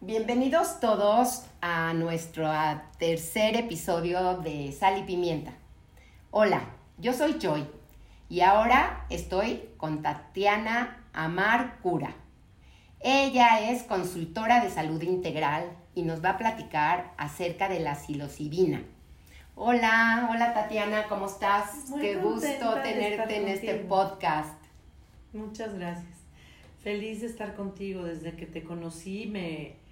Bienvenidos todos a nuestro tercer episodio de Sal y Pimienta. Hola, yo soy Joy y ahora estoy con Tatiana Amar Cura. Ella es consultora de salud integral y nos va a platicar acerca de la psilocibina. Hola, hola Tatiana, ¿cómo estás? Qué gusto tenerte en este podcast. Muchas gracias. Feliz de estar contigo desde que te conocí, me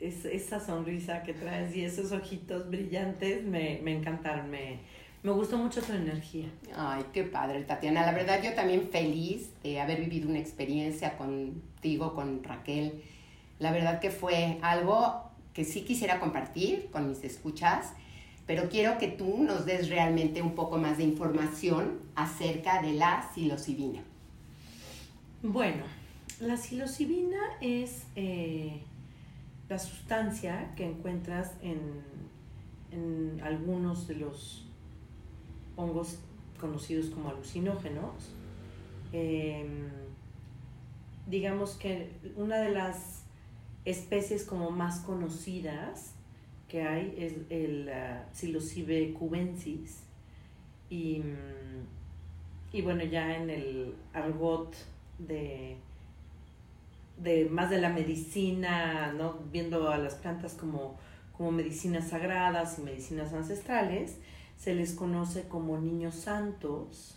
esa sonrisa que traes y esos ojitos brillantes me, me encantaron, me, me gustó mucho tu energía. Ay, qué padre, Tatiana. La verdad, yo también feliz de haber vivido una experiencia contigo, con Raquel. La verdad que fue algo que sí quisiera compartir con mis escuchas, pero quiero que tú nos des realmente un poco más de información acerca de la psilocibina. Bueno, la psilocibina es eh, la sustancia que encuentras en, en algunos de los hongos conocidos como alucinógenos. Em, digamos que una de las especies como más conocidas que hay es el uh, cubensis y, mm, y bueno ya en el argot de de más de la medicina, ¿no? viendo a las plantas como, como medicinas sagradas y medicinas ancestrales, se les conoce como niños santos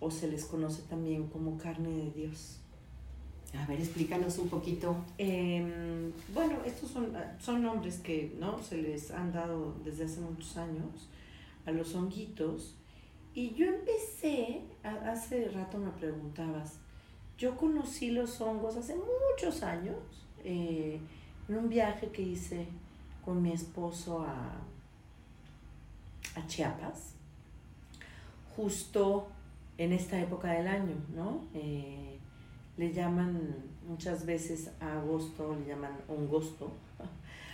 o se les conoce también como carne de Dios. A ver, explícanos un poquito. Em, bueno, estos son, son nombres que ¿no? se les han dado desde hace muchos años a los honguitos. Y yo empecé, hace rato me preguntabas, yo conocí los hongos hace muchos años eh, en un viaje que hice con mi esposo a, a Chiapas, justo en esta época del año, ¿no? Eh, le llaman muchas veces a agosto, le llaman hongosto,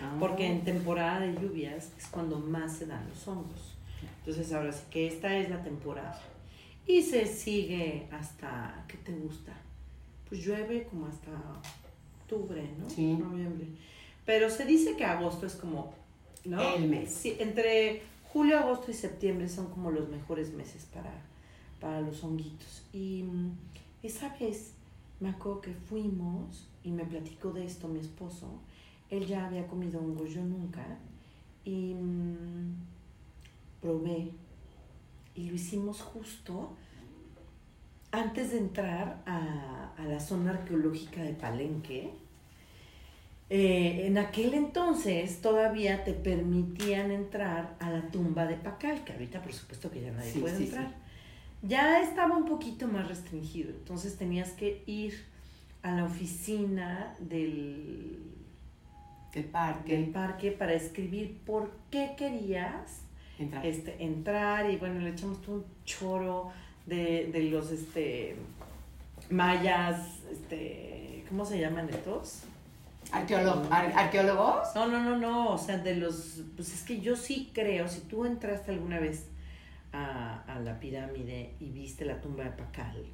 ah. porque en temporada de lluvias es cuando más se dan los hongos. Entonces ahora sí que esta es la temporada. Y se sigue hasta, ¿qué te gusta? Pues llueve como hasta octubre, ¿no? Sí. Noviembre. Pero se dice que agosto es como, ¿no? El mes. Sí, entre julio, agosto y septiembre son como los mejores meses para, para los honguitos. Y mm, esa vez me acuerdo que fuimos y me platicó de esto mi esposo. Él ya había comido hongo, yo nunca. Y mm, probé. Y lo hicimos justo antes de entrar a, a la zona arqueológica de Palenque eh, en aquel entonces todavía te permitían entrar a la tumba de Pacal, que ahorita por supuesto que ya nadie puede entrar. Ya estaba un poquito más restringido, entonces tenías que ir a la oficina del, parque. del parque para escribir por qué querías entrar, este, entrar y bueno, le echamos todo un choro de, de los este, mayas, este, ¿cómo se llaman estos? ¿Arqueólogos? No, no, no, no, o sea, de los, pues es que yo sí creo, si tú entraste alguna vez a, la pirámide y viste la tumba de Pacal,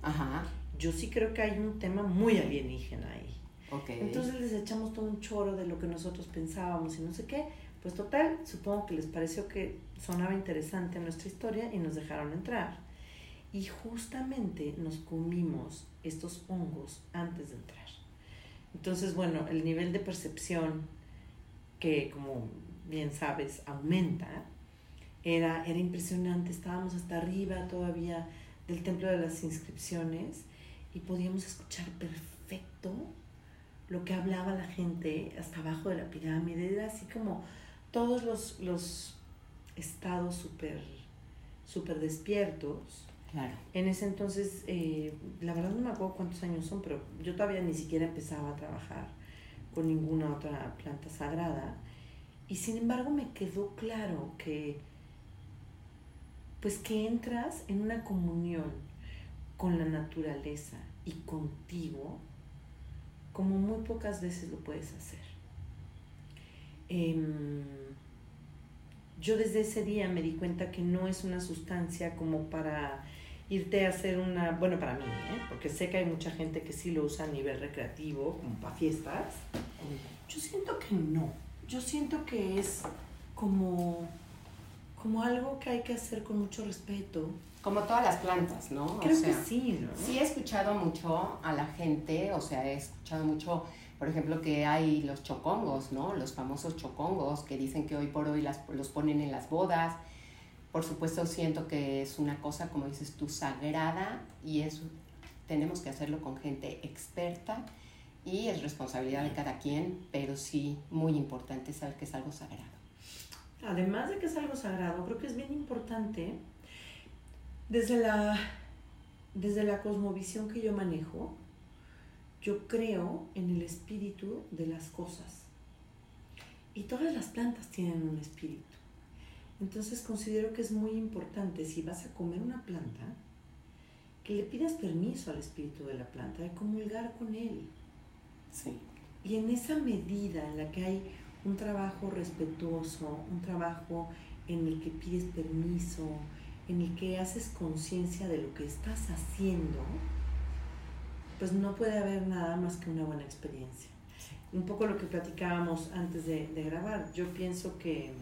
yo sí creo que hay un tema muy alienígena ahí. Okay. Entonces les echamos todo un choro de lo que nosotros pensábamos y no sé qué. Pues total, supongo que les pareció que sonaba interesante nuestra historia y nos dejaron entrar. Y justamente nos comimos estos hongos antes de entrar. Entonces, bueno, el nivel de percepción que, como bien sabes, aumenta, era, era impresionante. Estábamos hasta arriba todavía del templo de las inscripciones y podíamos escuchar perfecto lo que hablaba la gente hasta abajo de la pirámide. Era así como todos los, los estados súper super despiertos en ese entonces, eh, la verdad no me acuerdo cuántos años son, pero yo todavía ni siquiera empezaba a trabajar con ninguna otra planta sagrada. Y sin embargo me quedó claro que, pues que entras en una comunión con la naturaleza y contigo como muy pocas veces lo puedes hacer. Em, yo desde ese día me di cuenta que no es una sustancia como para irte a hacer una, bueno, para mí, ¿eh? porque sé que hay mucha gente que sí lo usa a nivel recreativo, como para fiestas, Yo siento que no. Yo siento que es como, como algo que hay que hacer con mucho respeto. Como todas las plantas, ¿no? Creo que sí, ¿no? Sí he escuchado mucho a la gente, o sea, he escuchado mucho, por ejemplo, que hay los chocongos, ¿no? Los famosos chocongos que dicen que hoy por hoy las, los ponen en las bodas. Por supuesto, siento que es una cosa, como dices tú, sagrada y es, tenemos que hacerlo con gente experta y es responsabilidad de cada quien, pero sí muy importante saber que es algo sagrado. Además de que es algo sagrado, creo que es bien importante desde la, desde la cosmovisión que yo manejo, yo creo en el espíritu de las cosas. Y todas las plantas tienen un espíritu. Entonces considero que es muy importante si vas a comer una planta, que le pidas permiso al espíritu de la planta de comulgar con él. Y en esa medida en la que hay un trabajo respetuoso, un trabajo en el que pides permiso, en el que haces conciencia de lo que estás haciendo, pues no puede haber nada más que una buena experiencia. Un poco lo que platicábamos antes de, de, grabar, yo pienso que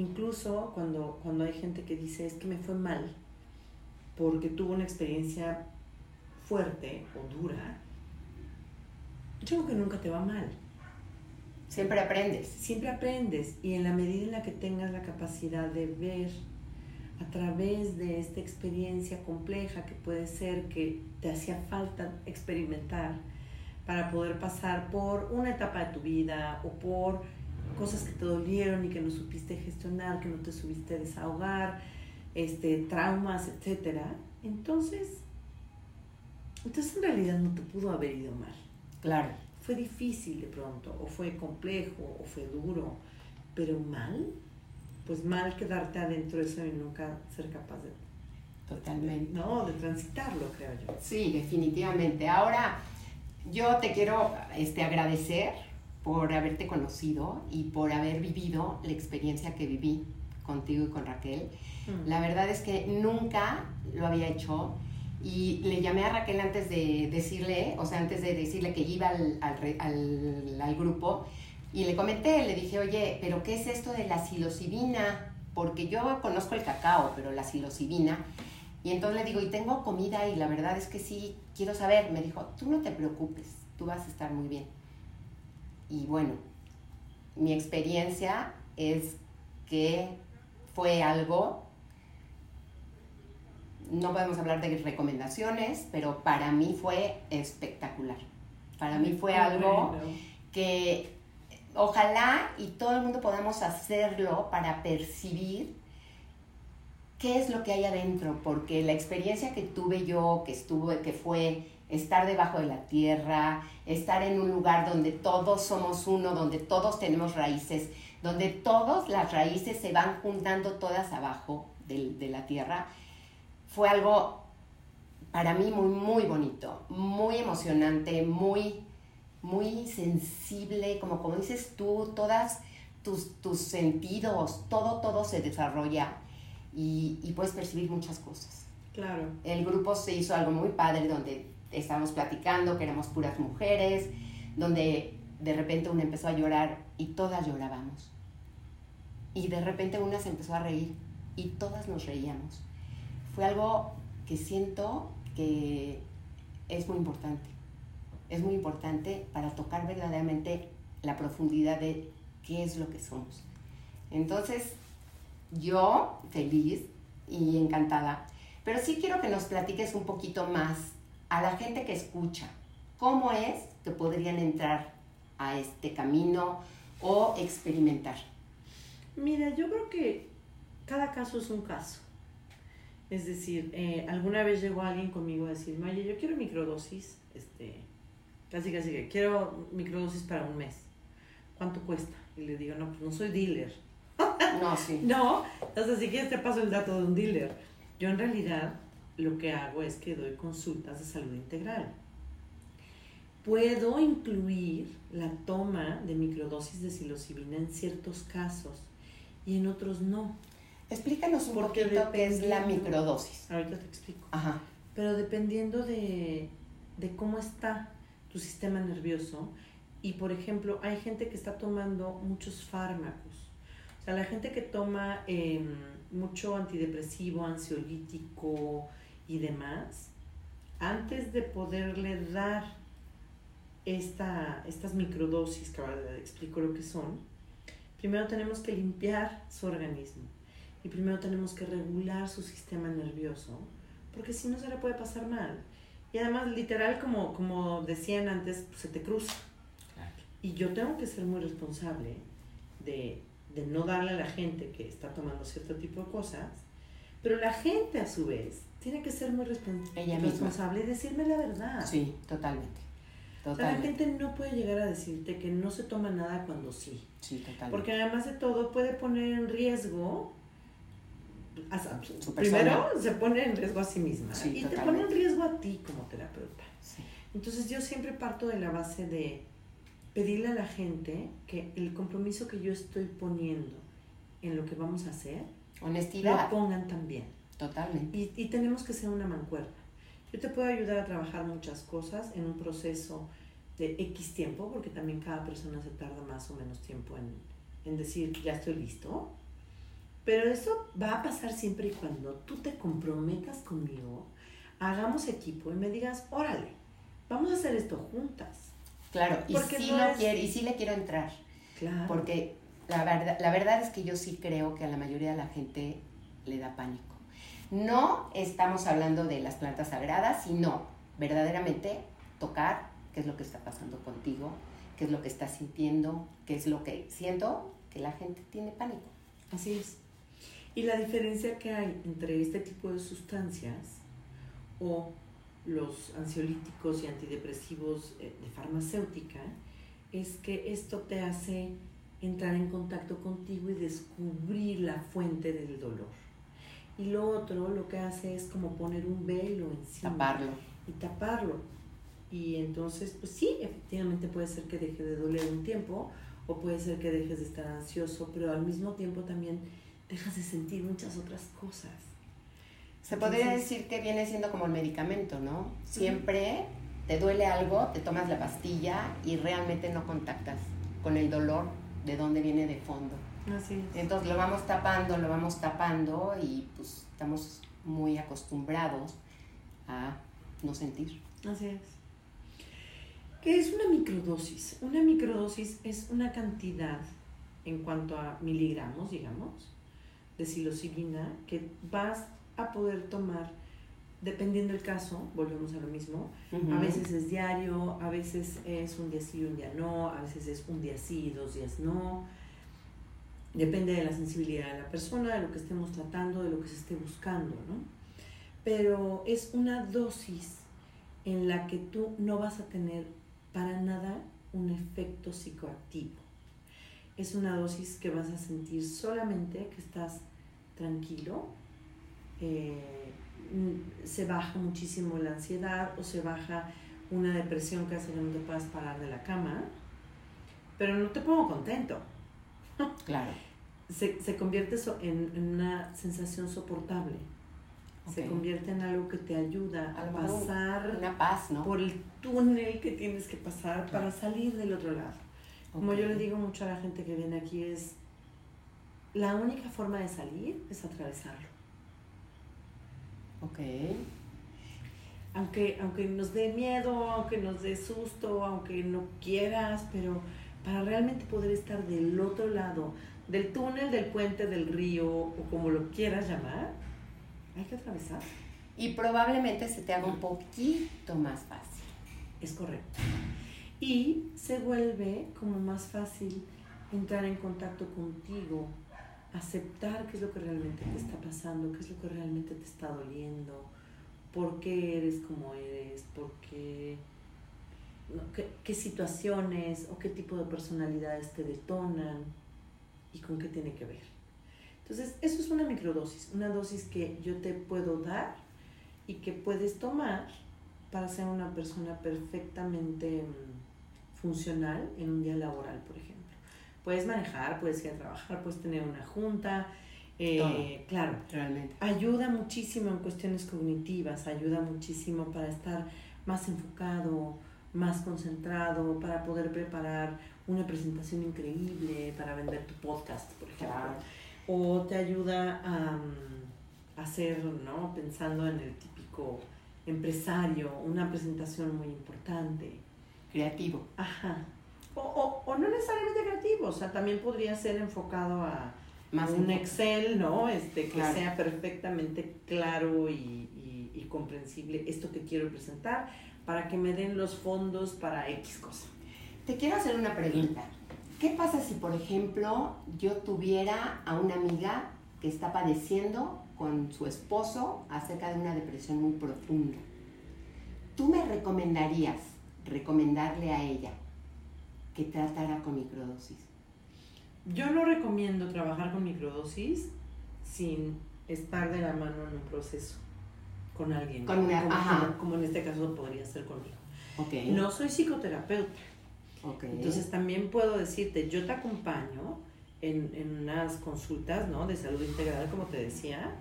incluso cuando, cuando hay gente que dice es que me fue mal porque tuvo una experiencia fuerte o dura, yo creo que nunca te va mal. Siempre aprendes. Siempre aprendes y en la medida en la que tengas la capacidad de ver a través de esta experiencia compleja que puede ser que te hacía falta experimentar para poder pasar por una etapa de tu vida o por cosas que te dolieron y que no supiste gestionar, que no te subiste a desahogar, este, traumas, etc. Entonces, entonces en realidad no te pudo haber ido mal. Claro. Fue difícil de pronto, o fue complejo, o fue duro, pero mal, pues mal quedarte adentro de eso y nunca ser capaz de... Totalmente. no, de transitarlo, creo yo. Sí, definitivamente. Ahora, yo te quiero este, agradecer por haberte conocido y por haber vivido la experiencia que viví contigo y con Raquel. Mm. La verdad es que nunca lo había hecho y le llamé a Raquel antes de decirle, o sea, antes de decirle que iba al, al, al, grupo, y le comenté, le dije, oye, pero ¿qué es esto de la psilocibina? Porque yo conozco el cacao, pero la psilocibina. Y entonces le digo, y tengo comida y la verdad es que sí, quiero saber. Me dijo, tú no te preocupes, tú vas a estar muy bien. Y bueno, mi experiencia es que fue algo no podemos hablar de recomendaciones, pero para mí fue espectacular. Para mí fue algo que ojalá y todo el mundo podamos hacerlo para percibir qué es lo que hay adentro, porque la experiencia que tuve yo, que estuve, que fue estar debajo de la tierra, estar en un lugar donde todos somos uno, donde todos tenemos raíces, donde todas las raíces se van juntando todas abajo de, de la tierra, fue algo para mí muy, muy bonito, muy emocionante, muy, muy sensible, como, como dices tú, todas tus, tus sentidos, todo, todo se desarrolla y, y, puedes percibir muchas cosas. Claro. El grupo se hizo algo muy padre donde estábamos platicando, que éramos puras mujeres, donde de repente una empezó a llorar y todas llorábamos. Y de repente una se empezó a reír y todas nos reíamos fue algo que siento que es muy importante. Es muy importante para tocar verdaderamente la profundidad de qué es lo que somos. Entonces, yo feliz y encantada, pero sí quiero que nos platiques un poquito más a la gente que escucha, cómo es que podrían entrar a este camino o experimentar. Mira, yo creo que cada caso es un caso. Es decir, eh, alguna vez llegó alguien conmigo a decirme, oye, yo quiero microdosis, este, casi casi que quiero microdosis para un mes. ¿Cuánto cuesta? Y le digo, no, pues no soy dealer. No, sí. no, entonces si quieres te paso el dato de un dealer. Yo en realidad lo que hago es que doy consultas de salud integral. Puedo incluir la toma de microdosis de psilocibina en ciertos casos y en otros no. Explícanos un poquito qué es la microdosis. Ahorita te explico. Ajá. Pero dependiendo de, cómo está tu sistema nervioso, Y por ejemplo, hay gente que está tomando muchos fármacos. O sea, la gente que toma em, mucho antidepresivo, ansiolítico y demás, antes de poderle dar esta, estas microdosis, que ahora explico lo que son, primero tenemos que limpiar su organismo y primero tenemos que regular su sistema nervioso, porque si no se le puede pasar mal. Y además, literal, como, como decían antes, se te cruza. Y yo tengo que ser muy responsable de, de no darle a la gente que está tomando cierto tipo de cosas, pero la gente a su vez tiene que ser muy responsable y decirme la verdad. Sí, totalmente. la gente no puede llegar a decirte que no se toma nada cuando sí. Sí, totalmente. Porque además de todo puede poner en riesgo primero se pone en riesgo a sí misma y te pone en riesgo a ti como terapeuta. Entonces yo siempre parto de la base de pedirle a la gente que el compromiso que yo estoy poniendo en lo que vamos a hacer, honestidad, lo pongan también. Totalmente. Y, y tenemos que ser una mancuerna. Yo te puedo ayudar a trabajar muchas cosas en un proceso de X tiempo, porque también cada persona se tarda más o menos tiempo en, en decir, ya estoy listo pero eso va a pasar siempre y cuando tú te comprometas conmigo, hagamos equipo y me digas, órale, vamos a hacer esto juntas. Claro, y sí, lo quiero, y sí le quiero entrar. Claro. Porque la verdad, la verdad es que yo sí creo que a la mayoría de la gente le da pánico. No estamos hablando de las plantas sagradas, sino verdaderamente tocar qué es lo que está pasando contigo, qué es lo que estás sintiendo, qué es lo que siento que la gente tiene pánico. Así es. Y la diferencia que hay entre este tipo de sustancias o los ansiolíticos y antidepresivos eh, de farmacéutica es que esto te hace entrar en contacto contigo y descubrir la fuente del dolor. Y lo otro lo que hace es como poner un velo encima. Taparlo. Y taparlo. Y entonces, pues sí, efectivamente puede ser que deje de doler un tiempo o puede ser que dejes de estar ansioso, pero al mismo tiempo también dejas de sentir muchas otras cosas. Se podría decir que viene siendo como el medicamento, ¿no? Siempre te duele algo, te tomas la pastilla y realmente no contactas con el dolor de dónde viene de fondo. Así es. Entonces lo vamos tapando, lo vamos tapando y pues estamos muy acostumbrados a no sentir. Así es. ¿Qué es una microdosis? Una microdosis es una cantidad en cuanto a miligramos, digamos, de psilocibina que vas a poder tomar dependiendo del caso, volvemos a lo mismo, a veces es diario, a veces es un día sí, un día no, a veces es un día sí, dos días no. Depende de la sensibilidad de la persona, de lo que estemos tratando, de lo que se esté buscando, ¿no? Pero es una dosis en la que tú no vas a tener para nada un efecto psicoactivo. Es una dosis que vas a sentir solamente que estás tranquilo, eh, se baja muchísimo la ansiedad o se baja una depresión que hace que no te puedas parar de la cama, pero no te pongo contento. Claro. Se, se convierte en, una sensación soportable. Se convierte en algo que te ayuda a, pasar una paz, ¿no? por el túnel que tienes que pasar para salir del otro lado. Como yo le digo mucho a la gente que viene aquí es, la única forma de salir es atravesarlo. Ok. Aunque, aunque nos dé miedo, aunque nos dé susto, aunque no quieras, pero para realmente poder estar del otro lado, del túnel, del puente, del río, o como lo quieras llamar, hay que atravesar. Y probablemente se te haga un poquito más fácil. Es correcto. Y se vuelve como más fácil entrar en contacto contigo, aceptar qué es lo que realmente te está pasando, qué es lo que realmente te está doliendo, por qué eres como eres, por qué, qué, situaciones o qué tipo de personalidades te detonan y con qué tiene que ver. Entonces, eso es una microdosis, una dosis que yo te puedo dar y que puedes tomar para ser una persona perfectamente mm, funcional en un día laboral, por ejemplo. Puedes manejar, puedes ir a trabajar, puedes tener una junta. Eh, claro, realmente. Ayuda muchísimo en cuestiones cognitivas, ayuda muchísimo para estar más enfocado, más concentrado, para poder preparar una presentación increíble, para vender tu podcast, por ejemplo. O te ayuda a, mm, hacer, ¿no? Pensando en el típico empresario, una presentación muy importante. Creativo. Ajá. O, o, no necesariamente creativo, o sea, también podría ser enfocado a Más un Excel, ¿no? Este, que sea perfectamente claro y, y comprensible esto que quiero presentar para que me den los fondos para X cosa. Te quiero hacer una pregunta. ¿Qué pasa si, por ejemplo, yo tuviera a una amiga que está padeciendo con su esposo acerca de una depresión muy profunda? ¿Tú me recomendarías recomendarle a ella que tratara con microdosis? Yo no recomiendo trabajar con microdosis sin estar de la mano en un proceso con alguien. Con una, como, ajá. como en este caso podría ser conmigo. Okay. No soy psicoterapeuta. Okay. Entonces también puedo decirte, yo te acompaño en, en, unas consultas ¿no? de salud integral, como te decía,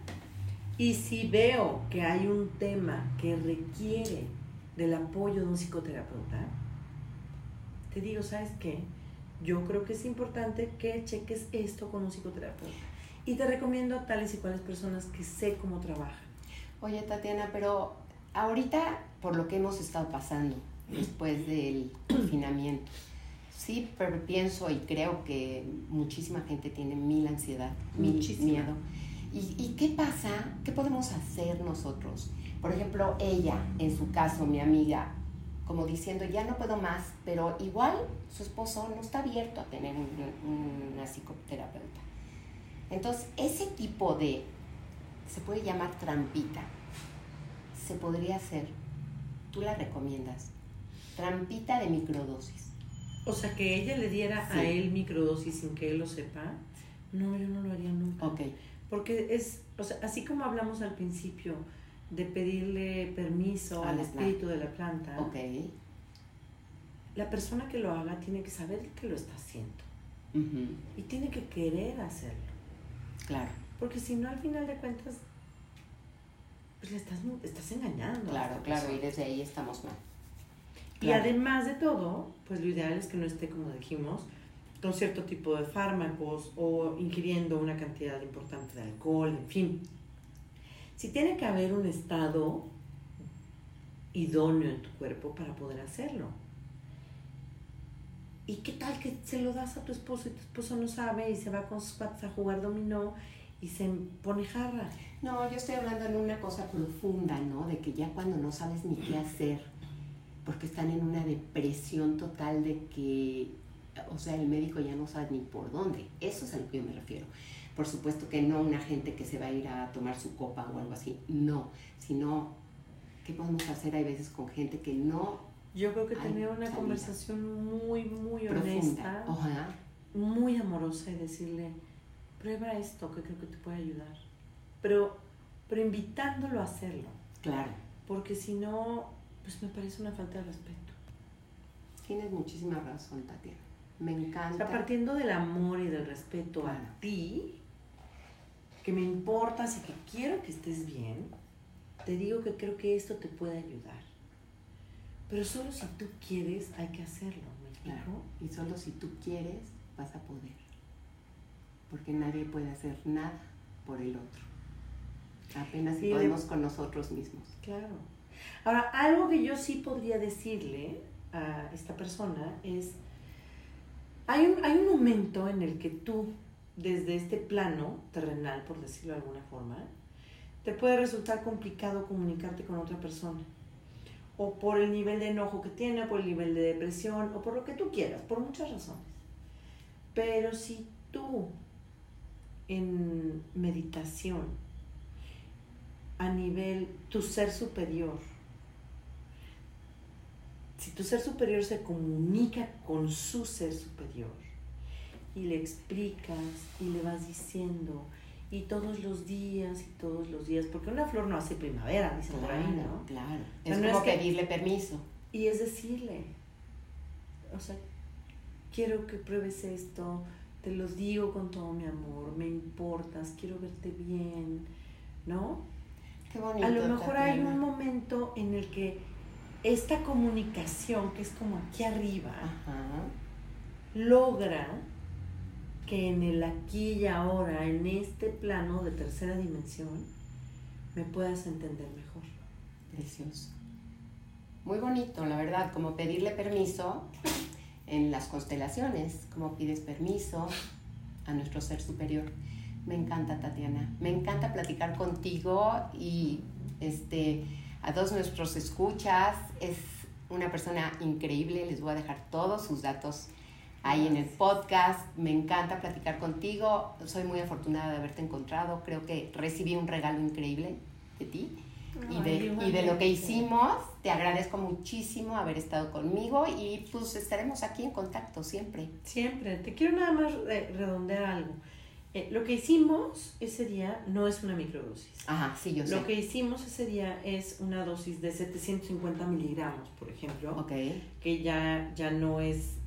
y si veo que hay un tema que requiere del apoyo de un psicoterapeuta, te digo, ¿sabes qué? Yo creo que es importante que cheques esto con un psicoterapeuta. Y te recomiendo a tales y cuales personas que sé cómo trabajan. Oye, Tatiana, pero ahorita, por lo que hemos estado pasando después del confinamiento, sí, pero pienso y creo que muchísima gente tiene mil ansiedad, mil miedo. ¿Y, ¿Y qué pasa? ¿Qué podemos hacer nosotros? Por ejemplo, ella, en su caso, mi amiga, como diciendo, ya no puedo más, pero igual su esposo no está abierto a tener una psicoterapeuta. Entonces, ese tipo de se puede llamar trampita. Se podría hacer. Tú la recomiendas. Trampita de microdosis. O sea, que ella le diera a él microdosis sin que él lo sepa. No, yo no lo haría nunca. Ok. Porque es, o sea, así como hablamos al principio de pedirle permiso al espíritu de la planta. Ok. La persona que lo haga tiene que saber que lo está haciendo. Y tiene que querer hacerlo. Claro. Porque si no, al final de cuentas, pues le estás, estás engañando. Claro, claro, y desde ahí estamos mal. Y además de todo, pues lo ideal es que no esté, como dijimos, con cierto tipo de fármacos o ingiriendo una cantidad importante de alcohol, en fin. Si tiene que haber un estado idóneo en tu cuerpo para poder hacerlo. ¿Y qué tal que se lo das a tu esposo y tu esposo no sabe y se va con sus patas a jugar dominó y se pone jarra. No, yo estoy hablando en una cosa profunda, ¿no? De que ya cuando no sabes ni qué hacer, porque están en una depresión total de que, o sea, el médico ya no sabe ni por dónde. Eso es a lo que yo me refiero. Por supuesto que no una gente que se va a ir a tomar su copa o algo así, no, sino, ¿qué podemos hacer? Hay veces con gente que no... Yo creo que tener una conversación muy, muy honesta, muy amorosa y decirle, prueba esto que creo que te puede ayudar. Pero, pero invitándolo a hacerlo. Claro. Porque si no, pues me parece una falta de respeto. Tienes muchísima razón, Tatiana. Me encanta. O sea, partiendo del amor y del respeto a ti, que me importas y que quiero que estés bien, te digo que creo que esto te puede ayudar. Pero solo si tú quieres, hay que hacerlo, ¿me Claro. Y solo si tú quieres, vas a poder porque nadie puede hacer nada por el otro. Apenas si podemos con nosotros mismos. Claro. Ahora, algo que yo sí podría decirle a esta persona es, hay un, hay un momento en el que tú, desde este plano terrenal, por decirlo de alguna forma, te puede resultar complicado comunicarte con otra persona. O por el nivel de enojo que tiene, o por el nivel de depresión, o por lo que tú quieras, por muchas razones. Pero si tú en meditación a nivel tu ser superior. Si tu ser superior se comunica con su ser superior y le explicas y le vas diciendo y todos los días y todos los días, porque una flor no hace primavera, dice por ahí, ¿no? Claro, es como pedirle permiso. Y es decirle, o sea, quiero que pruebes esto, te los digo con todo mi amor, me importas, quiero verte bien, ¿no? Qué bonito. A lo mejor hay un momento en el que esta comunicación que es como aquí arriba logra que en el aquí y ahora, en este plano de tercera dimensión, me puedas entender mejor. Precioso. Muy bonito, la verdad, como pedirle permiso en las constelaciones, como pides permiso a nuestro ser superior. Me encanta, Tatiana. Me encanta platicar contigo y este, a todos nuestros escuchas. Es una persona increíble. Les voy a dejar todos sus datos ahí en el podcast. Me encanta platicar contigo. Soy muy afortunada de haberte encontrado. Creo que recibí un regalo increíble de ti y, de, y de lo que hicimos. Te agradezco muchísimo haber estado conmigo y pues estaremos aquí en contacto siempre. Siempre. Te quiero nada más redondear algo. Eh, lo que hicimos ese día no es una microdosis. Ajá, sí, yo sé. Lo que hicimos ese día es una dosis de 750 miligramos, por ejemplo. Ok. Que ya, ya no es.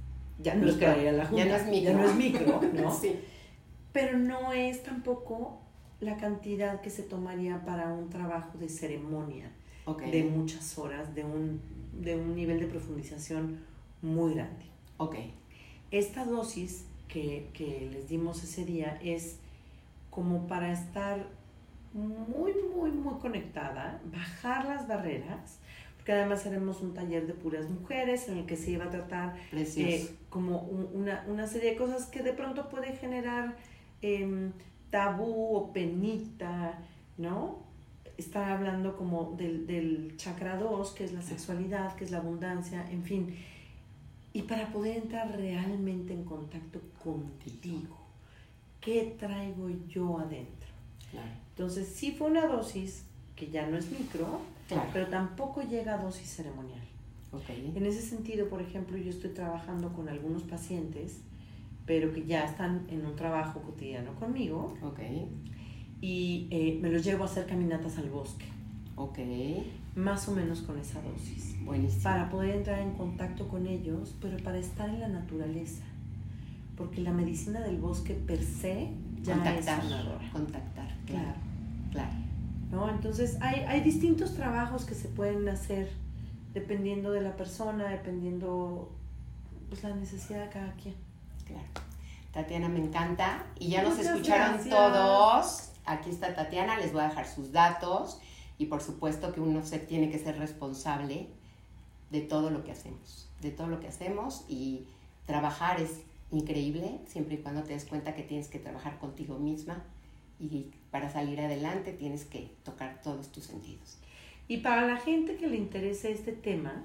Ya no es la Ya no es micro. Ya no es micro, ¿no? sí. Pero no es tampoco la cantidad que se tomaría para un trabajo de ceremonia de muchas horas, de un, de un nivel de profundización muy grande. Ok. Esta dosis que, que les dimos ese día es como para estar muy, muy, muy conectada, bajar las barreras, porque además haremos un taller de puras mujeres en el que se iba a tratar eh, como una, una, serie de cosas que de pronto puede generar eh, tabú o penita, ¿no? Estar hablando como del, del chakra 2, que es la sexualidad, que es la abundancia, en fin. Y para poder entrar realmente en contacto contigo, ¿qué traigo yo adentro? Entonces, sí fue una dosis que ya no es micro, pero tampoco llega a dosis ceremonial. En ese sentido, por ejemplo, yo estoy trabajando con algunos pacientes pero que ya están en un trabajo cotidiano conmigo. Ok. Y eh, me los llevo a hacer caminatas al bosque. Ok. Más o menos con esa dosis. Buenísimo. Para poder entrar en contacto con ellos, pero para estar en la naturaleza. Porque la medicina del bosque per se ya contactar, es sanadora. Contactar, claro. Claro. ¿No? Entonces hay, hay distintos trabajos que se pueden hacer dependiendo de la persona, dependiendo pues la necesidad de cada quien. Claro. Tatiana me encanta. Y ya nos escucharon todos. Aquí está Tatiana, les voy a dejar sus datos. Y por supuesto que uno se tiene que ser responsable de todo lo que hacemos. De todo lo que hacemos. Y trabajar es increíble, siempre y cuando te des cuenta que tienes que trabajar contigo misma. Y para salir adelante tienes que tocar todos tus sentidos. Y para la gente que le interese este tema,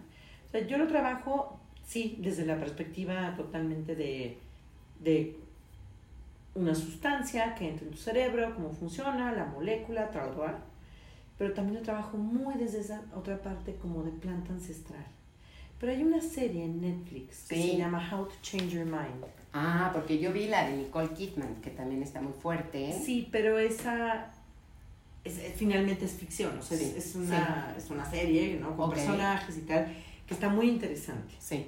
yo lo trabajo, sí, desde la perspectiva totalmente de de una sustancia que entra en tu cerebro, cómo funciona, la molécula, tal, pero también lo trabajo muy desde esa otra parte como de planta ancestral. Pero hay una serie en Netflix que se llama How to Change Your Mind. Ah, porque yo vi la de Nicole Kidman, que también está muy fuerte. ¿eh? Sí, pero esa es, finalmente es ficción, o sea, es, una, es una serie, ¿no? Con personajes y tal, que está muy interesante. Sí.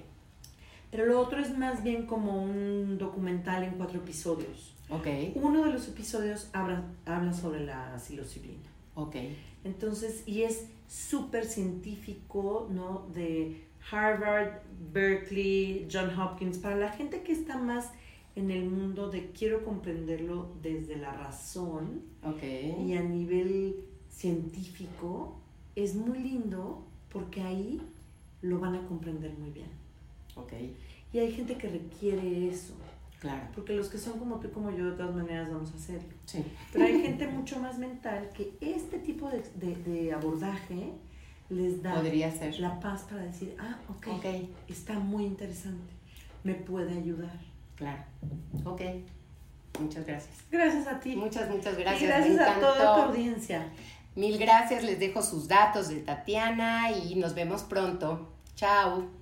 Pero lo otro es más bien como un documental en cuatro episodios. Ok. Uno de los episodios habla, habla sobre la psilocibina. Ok. Entonces, y es súper científico, ¿no? De Harvard, Berkeley, John Hopkins, para la gente que está más en el mundo de quiero comprenderlo desde la razón okay. y a nivel científico, es muy lindo porque ahí lo van a comprender muy bien. Y hay gente que requiere eso. Claro. Porque los que son como tú y como yo, de todas maneras vamos a hacerlo. Sí. Pero hay gente mucho más mental que este tipo de, de, abordaje les da Podría ser. la paz para decir, ah, ok, okay. está muy interesante, me puede ayudar. Claro. Ok. Muchas gracias. Gracias a ti. Muchas, muchas gracias. Y gracias a toda tu audiencia. Mil gracias, les dejo sus datos de Tatiana y nos vemos pronto. Chao.